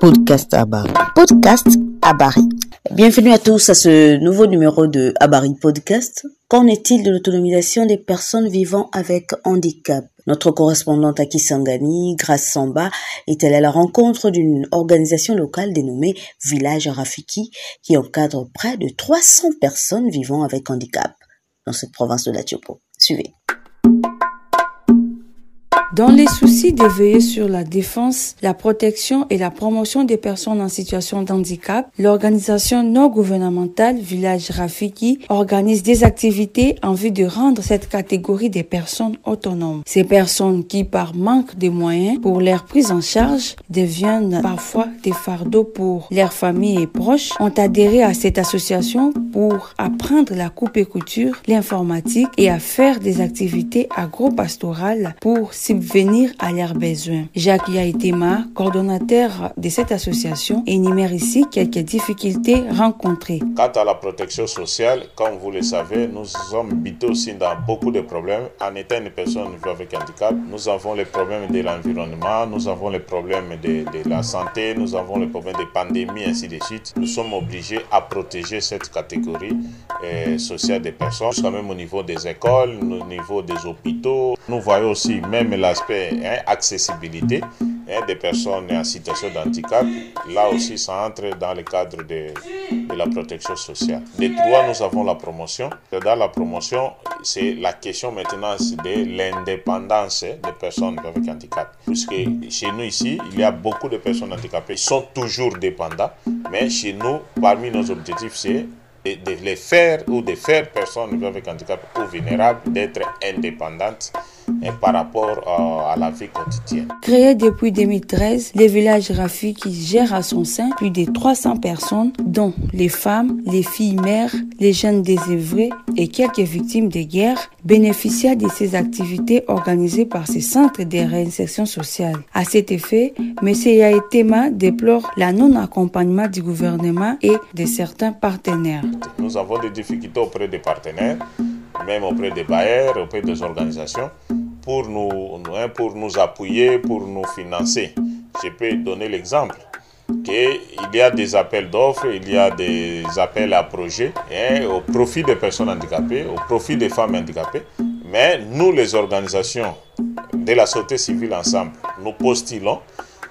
Podcast Abari. Podcast Abari. Bienvenue à tous à ce nouveau numéro de Abari Podcast. Qu'en est-il de l'autonomisation des personnes vivant avec handicap? Notre correspondante à Kisangani, Grace Samba, est allée à la rencontre d'une organisation locale dénommée Village Rafiki qui encadre près de 300 personnes vivant avec handicap? Dans cette province de la Tiopo. Suivez. Dans les soucis de veiller sur la défense, la protection et la promotion des personnes en situation de handicap, l'organisation non gouvernementale Village Rafiki organise des activités en vue de rendre cette catégorie des personnes autonomes. Ces personnes qui, par manque de moyens pour leur prise en charge, deviennent parfois des fardeaux pour leurs familles et proches, ont adhéré à cette association pour apprendre la coupe et couture, l'informatique et à faire des activités agro-pastorales pour venir à leurs besoins. Jacques Yaitema, coordonnateur de cette association, énumère ici quelques difficultés rencontrées. Quant à la protection sociale, comme vous le savez, nous sommes bités aussi dans beaucoup de problèmes. En étant une personne avec handicap, nous avons les problèmes de l'environnement, nous avons les problèmes de, la santé, nous avons les problèmes de pandémie, ainsi de suite. Nous sommes obligés à protéger cette catégorie euh, sociale des personnes, quand même au niveau des écoles, au niveau des hôpitaux. Nous voyons aussi même l'aspect hein, accessibilité hein, des personnes en situation d'handicap. Là aussi, ça entre dans le cadre de, la protection sociale. Des trois, nous avons la promotion. Dans la promotion, c'est la question maintenant de l'indépendance des personnes avec handicap. Puisque chez nous ici, il y a beaucoup de personnes handicapées qui sont toujours dépendants. Mais chez nous, parmi nos objectifs, c'est de, les faire ou de faire personnes avec handicap ou vulnérables d'être indépendantes et par rapport à, à, la vie quotidienne. Créé depuis 2013, le village Rafi qui gère à son sein plus de 300 personnes, dont les femmes, les filles mères, les jeunes désœuvrés et quelques victimes de guerre, bénéficient de ces activités organisées par ces centres de réinsertion sociale. À cet effet, M. Yaetema déplore la non-accompagnement du gouvernement et de certains partenaires. Nous avons des difficultés auprès des partenaires, même auprès des bailleurs, auprès des organisations, pour nous, pour nous appuyer, pour nous financer. Je peux donner l'exemple qu'il y a des appels d'offres, il y a des appels à projets hein, au profit des personnes handicapées, au profit des femmes handicapées. Mais nous, les organisations de la société civile ensemble, nous postulons.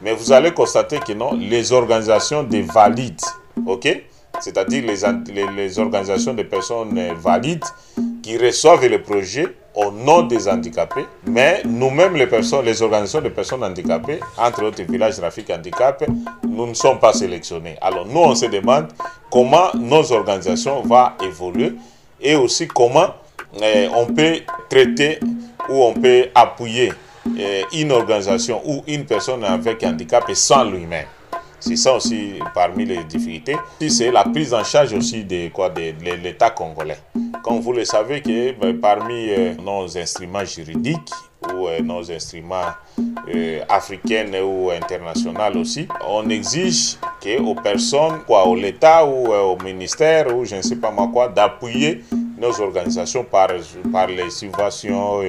Mais vous allez constater que non, les organisations des valides, ok? C'est-à-dire les, les, les, organisations de personnes valides qui reçoivent le projet au nom des handicapés, mais nous-mêmes, les personnes, les organisations de personnes handicapées, entre autres villages Rafik Handicap, nous ne sommes pas sélectionnés. Alors nous, on se demande comment nos organisations vont évoluer et aussi comment eh, on peut traiter ou on peut appuyer eh, une organisation ou une personne avec handicap sans lui-même. C'est ça aussi parmi les difficultés. C'est la prise en charge aussi de quoi de, l'État congolais. Comme vous le savez, que ben, parmi euh, nos instruments juridiques ou euh, nos instruments euh, africains ou internationaux aussi, on exige que aux personnes, quoi, au l'État ou au ministère ou je ne sais pas moi quoi, d'appuyer nos organisations par, par les subventions,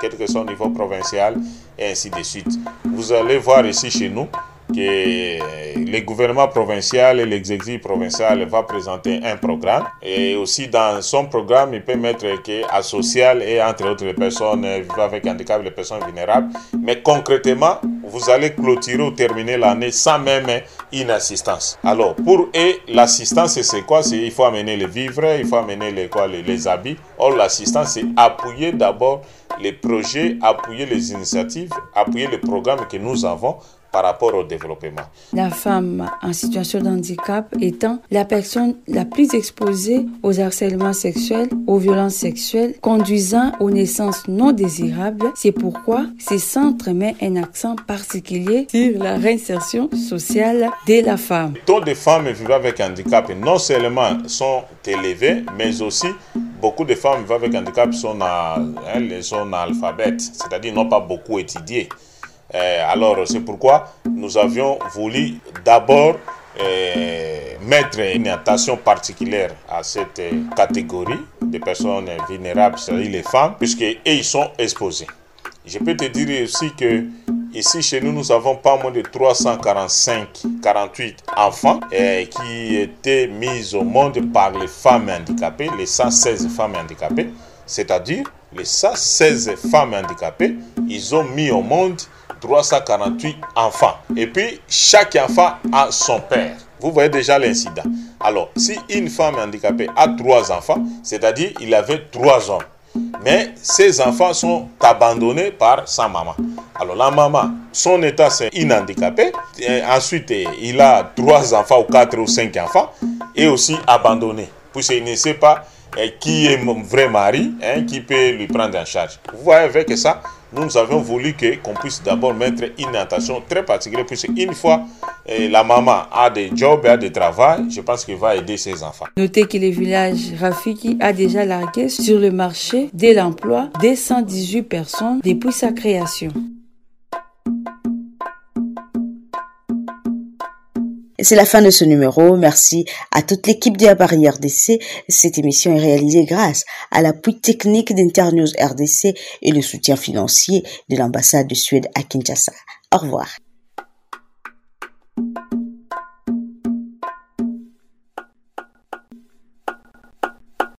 quel que soit au niveau provincial et ainsi de suite. Vous allez voir ici chez nous que le gouvernement provincial et l'exécutif provincial va présenter un programme. Et aussi dans son programme il peut mettre que à social et entre autres les personnes vivant avec handicap les personnes vulnérables. Mais concrètement vous allez clôturer ou terminer l'année sans même une assistance. Alors pour eux l'assistance c'est quoi? C'est il faut amener les vivres il faut amener les quoi les, les habits. Or l'assistance c'est appuyer d'abord les projets appuyer les initiatives appuyer les programmes que nous avons par rapport au développement. La femme en situation de handicap étant la personne la plus exposée aux harcèlements sexuels, aux violences sexuelles, conduisant aux naissances non désirables. C'est pourquoi ces centres mettent un accent particulier sur la réinsertion sociale de la femme. Les taux de femmes vivant avec handicap non seulement sont élevés, mais aussi beaucoup de femmes vivant avec handicap sont, à, hein, sont c'est-à-dire n'ont pas beaucoup étudié. Euh, alors, c'est pourquoi nous avions voulu d'abord euh, mettre une attention particulière à cette catégorie de personnes vulnérables, c'est-à-dire les femmes, puisqu'ils sont exposés. Je peux te dire aussi que Ici, chez nous, nous avons pas moins de 345, 48 enfants eh, qui étaient mis au monde par les femmes handicapées, les 116 femmes handicapées, c'est-à-dire les 116 femmes handicapées, ils ont mis au monde 348 enfants. Et puis, chaque enfant a son père. Vous voyez déjà l'incident. Alors, si une femme handicapée a trois enfants, c'est-à-dire il avait trois hommes, mais ces enfants sont abandonnés par sa maman. Alors la maman, son état c'est une handicapée. ensuite, il a trois enfants ou quatre ou cinq enfants et aussi abandonné. Puisqu'il ne sait pas qui est mon vrai mari, hein, qui peut lui prendre en charge. Vous voyez avec ça, nous avons voulu qu'on puisse d'abord mettre une attention très particulière, puisque une fois eh, la maman a des jobs et a des travail, je pense qu'il va aider ses enfants. Notez que le village Rafiki a déjà largué sur le marché de l'emploi des 118 personnes depuis sa création. C'est la fin de ce numéro. Merci à toute l'équipe de Abari RDC. Cette émission est réalisée grâce à l'appui technique d'Internews RDC et le soutien financier de l'ambassade de Suède à Kinshasa. Au revoir.